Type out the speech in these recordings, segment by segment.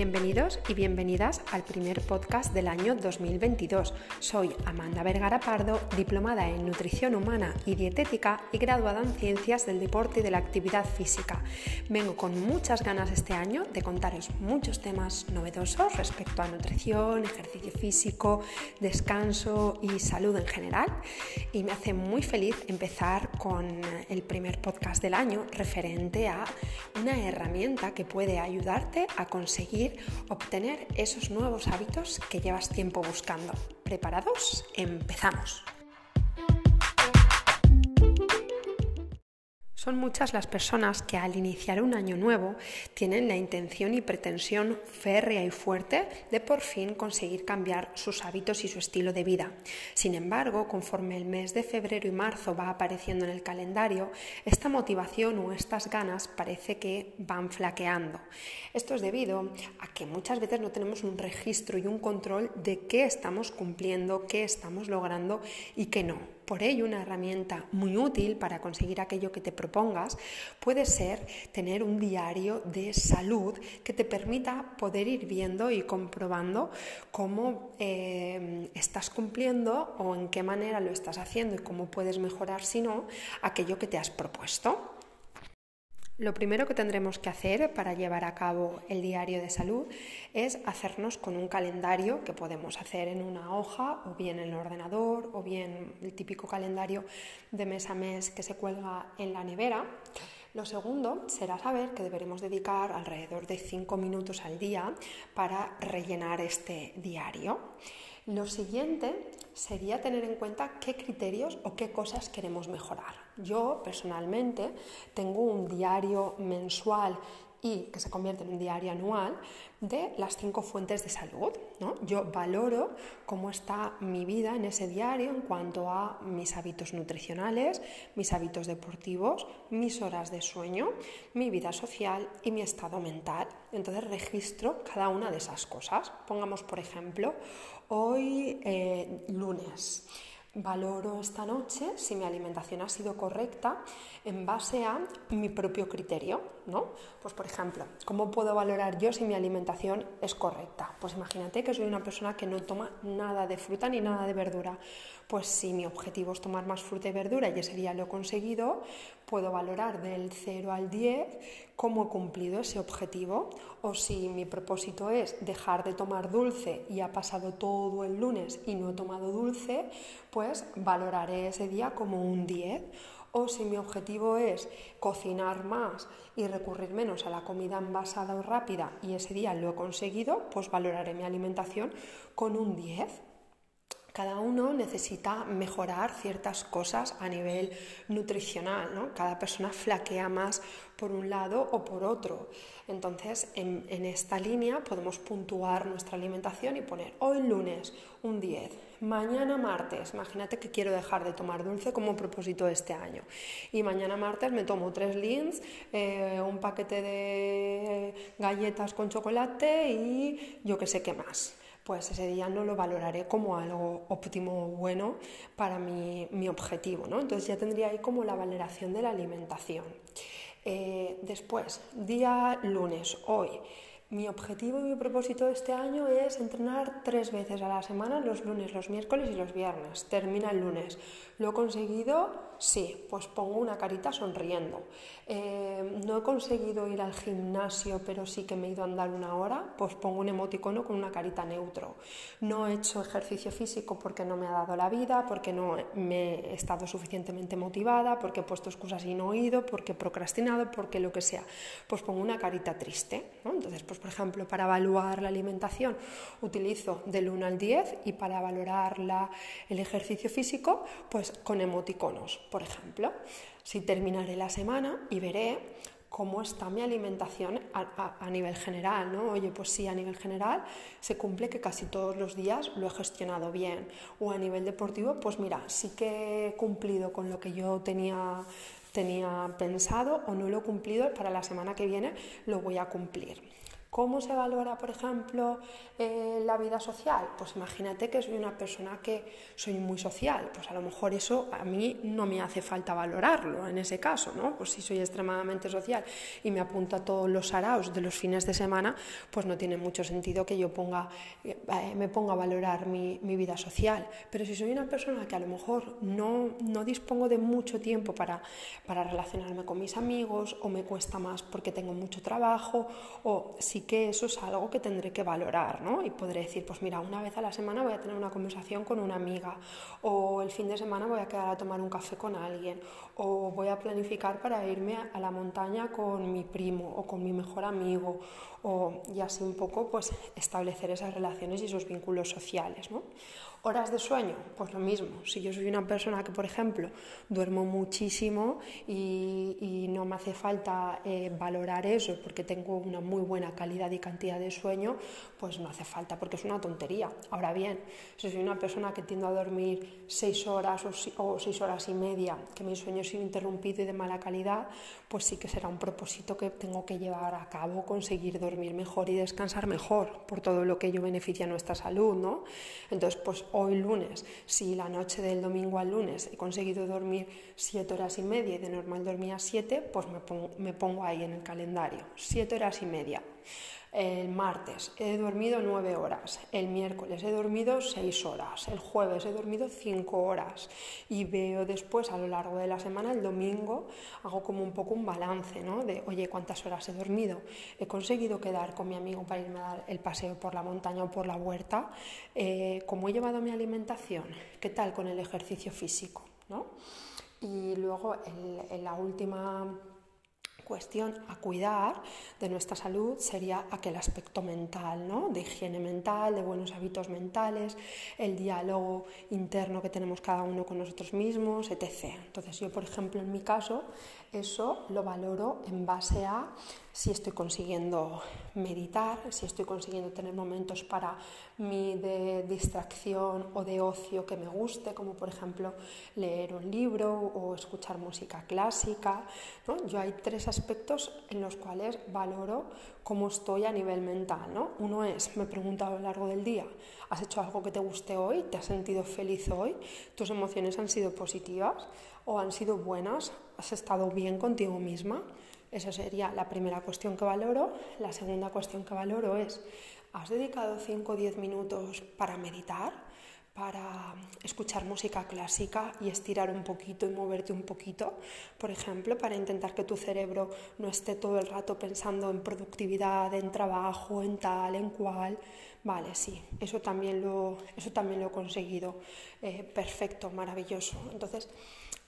Bienvenidos y bienvenidas al primer podcast del año 2022. Soy Amanda Vergara Pardo, diplomada en nutrición humana y dietética y graduada en ciencias del deporte y de la actividad física. Vengo con muchas ganas este año de contaros muchos temas novedosos respecto a nutrición, ejercicio físico, descanso y salud en general. Y me hace muy feliz empezar con el primer podcast del año referente a una herramienta que puede ayudarte a conseguir obtener esos nuevos hábitos que llevas tiempo buscando. ¿Preparados? Empezamos. Son muchas las personas que al iniciar un año nuevo tienen la intención y pretensión férrea y fuerte de por fin conseguir cambiar sus hábitos y su estilo de vida. Sin embargo, conforme el mes de febrero y marzo va apareciendo en el calendario, esta motivación o estas ganas parece que van flaqueando. Esto es debido a que muchas veces no tenemos un registro y un control de qué estamos cumpliendo, qué estamos logrando y qué no. Por ello, una herramienta muy útil para conseguir aquello que te propongas puede ser tener un diario de salud que te permita poder ir viendo y comprobando cómo eh, estás cumpliendo o en qué manera lo estás haciendo y cómo puedes mejorar, si no, aquello que te has propuesto. Lo primero que tendremos que hacer para llevar a cabo el diario de salud es hacernos con un calendario que podemos hacer en una hoja o bien en el ordenador o bien el típico calendario de mes a mes que se cuelga en la nevera. Lo segundo será saber que deberemos dedicar alrededor de 5 minutos al día para rellenar este diario. Lo siguiente sería tener en cuenta qué criterios o qué cosas queremos mejorar. Yo personalmente tengo un diario mensual y que se convierte en un diario anual de las cinco fuentes de salud. ¿no? Yo valoro cómo está mi vida en ese diario en cuanto a mis hábitos nutricionales, mis hábitos deportivos, mis horas de sueño, mi vida social y mi estado mental. Entonces registro cada una de esas cosas. Pongamos, por ejemplo, hoy eh, lunes. Valoro esta noche si mi alimentación ha sido correcta en base a mi propio criterio, ¿no? Pues por ejemplo, ¿cómo puedo valorar yo si mi alimentación es correcta? Pues imagínate que soy una persona que no toma nada de fruta ni nada de verdura. Pues si mi objetivo es tomar más fruta y verdura y ese día lo he conseguido, puedo valorar del 0 al 10 cómo he cumplido ese objetivo. O si mi propósito es dejar de tomar dulce y ha pasado todo el lunes y no he tomado dulce, pues valoraré ese día como un 10 o si mi objetivo es cocinar más y recurrir menos a la comida envasada o rápida y ese día lo he conseguido, pues valoraré mi alimentación con un 10. Cada uno necesita mejorar ciertas cosas a nivel nutricional, ¿no? Cada persona flaquea más por un lado o por otro. Entonces, en, esta línea podemos puntuar nuestra alimentación y poner hoy lunes un 10, mañana martes, imagínate que quiero dejar de tomar dulce como propósito de este año. Y mañana martes me tomo tres lins, eh, un paquete de galletas con chocolate y yo que sé qué más pues ese día no lo valoraré como algo óptimo bueno para mi, mi objetivo. ¿no? Entonces ya tendría ahí como la valoración de la alimentación. Eh, después, día lunes, hoy. Mi objetivo y mi propósito este año es entrenar tres veces a la semana, los lunes, los miércoles y los viernes. Termina el lunes. ¿Lo he conseguido? Sí, pues pongo una carita sonriendo. Eh, no he conseguido ir al gimnasio, pero sí que me he ido a andar una hora, pues pongo un emoticono con una carita neutro. No he hecho ejercicio físico porque no me ha dado la vida, porque no me he estado suficientemente motivada, porque he puesto excusas y no he ido, porque he procrastinado, porque lo que sea. Pues pongo una carita triste. Entonces, pues por ejemplo, para evaluar la alimentación utilizo del 1 al 10 y para valorar el ejercicio físico, pues con emoticonos, por ejemplo. Si terminaré la semana y veré cómo está mi alimentación a, nivel general, ¿no? Oye, pues sí, a nivel general se cumple que casi todos los días lo he gestionado bien. O a nivel deportivo, pues mira, sí que he cumplido con lo que yo tenía, tenía pensado o no lo he cumplido, para la semana que viene lo voy a cumplir. ¿Cómo se valora, por ejemplo, eh, la vida social? Pues imagínate que soy una persona que soy muy social, pues a lo mejor eso a mí no me hace falta valorarlo en ese caso, ¿no? Pues si soy extremadamente social y me apunto a todos los araos de los fines de semana, pues no tiene mucho sentido que yo ponga, eh, me ponga a valorar mi, mi, vida social. Pero si soy una persona que a lo mejor no, no dispongo de mucho tiempo para, para relacionarme con mis amigos o me cuesta más porque tengo mucho trabajo o si que eso es algo que tendré que valorar, ¿no? Y podré decir, pues mira, una vez a la semana voy a tener una conversación con una amiga, o el fin de semana voy a quedar a tomar un café con alguien, o voy a planificar para irme a la montaña con mi primo o con mi mejor amigo, o, así un poco pues establecer esas relaciones y esos vínculos sociales, ¿no? Horas de sueño, pues lo mismo. Si yo soy una persona que, por ejemplo, duermo muchísimo y, no me hace falta eh, valorar eso porque tengo una muy buena calidad y cantidad de sueño, pues no hace falta porque es una tontería. Ahora bien, si soy una persona que tiendo a dormir seis horas o, seis horas y media, que mi sueño es interrumpido y de mala calidad, pues sí que será un propósito que tengo que llevar a cabo, conseguir dormir mejor y descansar mejor por todo lo que ello beneficia a nuestra salud, ¿no? Entonces, pues hoy lunes, si la noche del domingo al lunes he conseguido dormir siete horas y media y de normal dormía siete, pues me pongo, ahí en el calendario, siete horas y media. El martes he dormido nueve horas, el miércoles he dormido seis horas, el jueves he dormido cinco horas y veo después a lo largo de la semana, el domingo, hago como un poco un balance, ¿no? De, oye, ¿cuántas horas he dormido? He conseguido quedar con mi amigo para irme a dar el paseo por la montaña o por la huerta. Eh, ¿Cómo he llevado mi alimentación? ¿Qué tal con el ejercicio físico? ¿no? Y luego en la última cuestión a cuidar de nuestra salud sería aquel aspecto mental, ¿no? de higiene mental, de buenos hábitos mentales, el diálogo interno que tenemos cada uno con nosotros mismos, etc. Entonces yo, por ejemplo, en mi caso, eso lo valoro en base a si estoy consiguiendo meditar, si estoy consiguiendo tener momentos para mí de distracción o de ocio que me guste, como por ejemplo leer un libro o escuchar música clásica. Yo hay tres aspectos en los cuales valoro cómo estoy a nivel mental. ¿no? Uno es, me pregunto a lo largo del día, ¿has hecho algo que te guste hoy? ¿Te has sentido feliz hoy? ¿Tus emociones han sido positivas o han sido buenas? ¿Has estado bien contigo misma? Esa sería la primera cuestión que valoro. La segunda cuestión que valoro es, ¿has dedicado 5 o 10 minutos para meditar? para escuchar música clásica y estirar un poquito y moverte un poquito, por ejemplo, para intentar que tu cerebro no esté todo el rato pensando en productividad, en trabajo, en tal, en cual. Vale, sí, eso también lo, eso también lo he conseguido. Eh, perfecto, maravilloso. Entonces,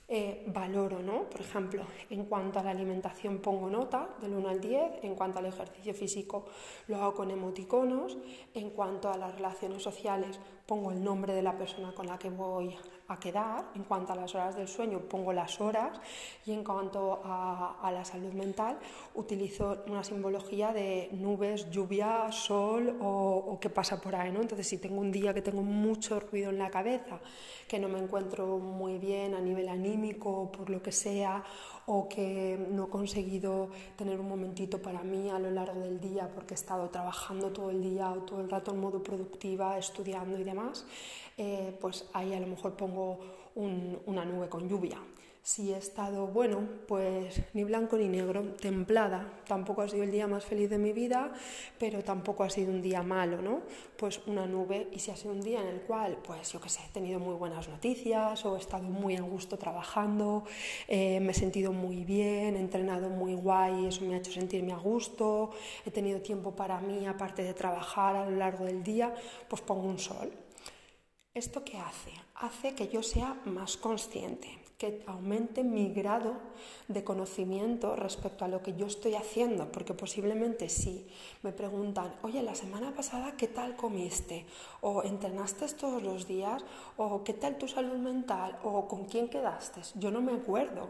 eh, valoro, ¿no? Por ejemplo, en cuanto a la alimentación pongo nota del 1 al 10, en cuanto al ejercicio físico lo hago con emoticonos, en cuanto a las relaciones sociales pongo el nombre de la persona con la que voy a quedar, en cuanto a las horas del sueño pongo las horas y en cuanto a, la salud mental utilizo una simbología de nubes, lluvia, sol o, qué pasa por ahí. ¿no? Entonces si tengo un día que tengo mucho ruido en la cabeza, que no me encuentro muy bien a nivel anímico por lo que sea o que no he conseguido tener un momentito para mí a lo largo del día porque he estado trabajando todo el día o todo el rato en modo productiva, estudiando y demás, eh, pues ahí a lo mejor pongo una nube con lluvia si he estado, bueno, pues ni blanco ni negro, templada. Tampoco ha sido el día más feliz de mi vida, pero tampoco ha sido un día malo, ¿no? Pues una nube, y si ha sido un día en el cual, pues yo qué sé, he tenido muy buenas noticias o he estado muy a gusto trabajando, eh, me he sentido muy bien, he entrenado muy guay, eso me ha hecho sentirme a gusto, he tenido tiempo para mí aparte de trabajar a lo largo del día, pues pongo un sol. ¿Esto qué hace? Hace que yo sea más consciente que aumente mi grado de conocimiento respecto a lo que yo estoy haciendo, porque posiblemente si me preguntan, oye, la semana pasada, ¿qué tal comiste? O entrenaste todos los días, o ¿qué tal tu salud mental? O ¿con quién quedaste? Yo no me acuerdo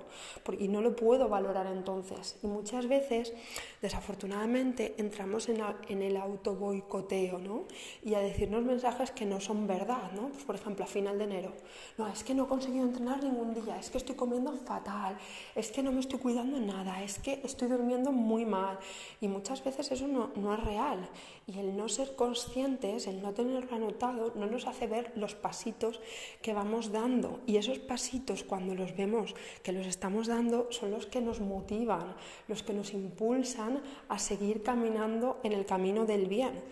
y no lo puedo valorar entonces. Y muchas veces, desafortunadamente, entramos en, el auto boicoteo, ¿no? Y a decirnos mensajes que no son verdad, ¿no? Pues, por ejemplo, a final de enero, no, es que no he conseguido entrenar ningún día es que estoy comiendo fatal, es que no me estoy cuidando nada, es que estoy durmiendo muy mal. Y muchas veces eso no, no es real. Y el no ser conscientes, el no tenerlo anotado, no nos hace ver los pasitos que vamos dando. Y esos pasitos, cuando los vemos que los estamos dando, son los que nos motivan, los que nos impulsan a seguir caminando en el camino del bien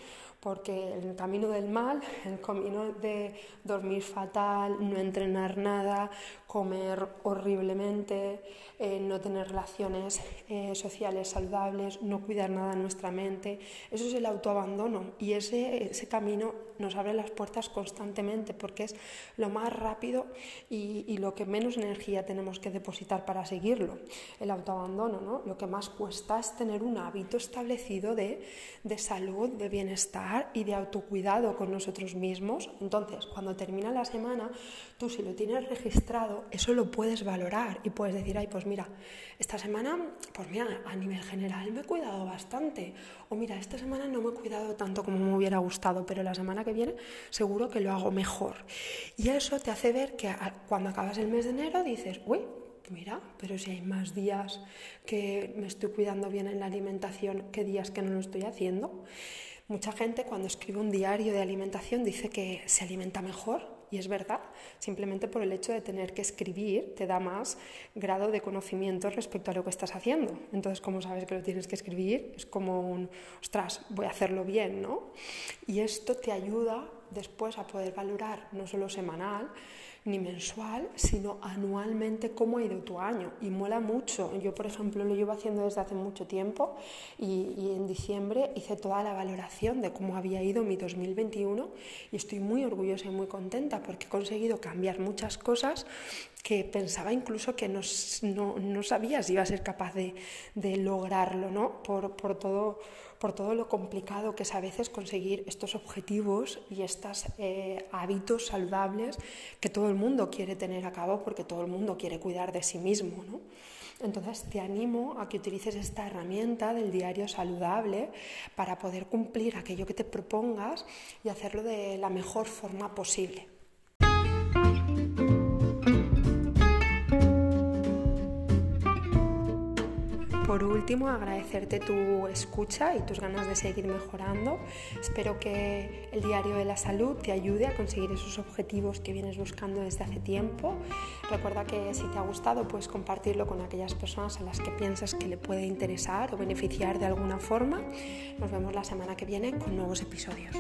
porque el camino del mal, el camino de dormir fatal, no entrenar nada, comer horriblemente, eh, no tener relaciones eh, sociales saludables, no cuidar nada en nuestra mente, eso es el autoabandono y ese, ese camino nos abre las puertas constantemente porque es lo más rápido y, y, lo que menos energía tenemos que depositar para seguirlo. El autoabandono, ¿no? lo que más cuesta es tener un hábito establecido de, de salud, de bienestar, y de autocuidado con nosotros mismos. Entonces, cuando termina la semana, tú si lo tienes registrado, eso lo puedes valorar y puedes decir, ay, pues mira, esta semana, pues mira, a nivel general me he cuidado bastante. O mira, esta semana no me he cuidado tanto como me hubiera gustado, pero la semana que viene seguro que lo hago mejor. Y eso te hace ver que cuando acabas el mes de enero dices, uy, mira, pero si hay más días que me estoy cuidando bien en la alimentación que días que no lo estoy haciendo. Mucha gente cuando escribe un diario de alimentación dice que se alimenta mejor y es verdad, simplemente por el hecho de tener que escribir te da más grado de conocimiento respecto a lo que estás haciendo. Entonces, como sabes que lo tienes que escribir, es como un, ostras, voy a hacerlo bien, ¿no? Y esto te ayuda después a poder valorar no solo semanal, ni mensual, sino anualmente cómo ha ido tu año. Y mola mucho. Yo, por ejemplo, lo llevo haciendo desde hace mucho tiempo y, y, en diciembre hice toda la valoración de cómo había ido mi 2021 y estoy muy orgullosa y muy contenta porque he conseguido cambiar muchas cosas que pensaba incluso que no, no, no sabía si iba a ser capaz de, de lograrlo, ¿no? Por, por todo por todo lo complicado que es a veces conseguir estos objetivos y estos eh, hábitos saludables que todo el mundo quiere tener a cabo porque todo el mundo quiere cuidar de sí mismo. ¿no? Entonces te animo a que utilices esta herramienta del diario saludable para poder cumplir aquello que te propongas y hacerlo de la mejor forma posible. Por último, agradecerte tu escucha y tus ganas de seguir mejorando. Espero que el Diario de la Salud te ayude a conseguir esos objetivos que vienes buscando desde hace tiempo. Recuerda que si te ha gustado, puedes compartirlo con aquellas personas a las que piensas que le puede interesar o beneficiar de alguna forma. Nos vemos la semana que viene con nuevos episodios.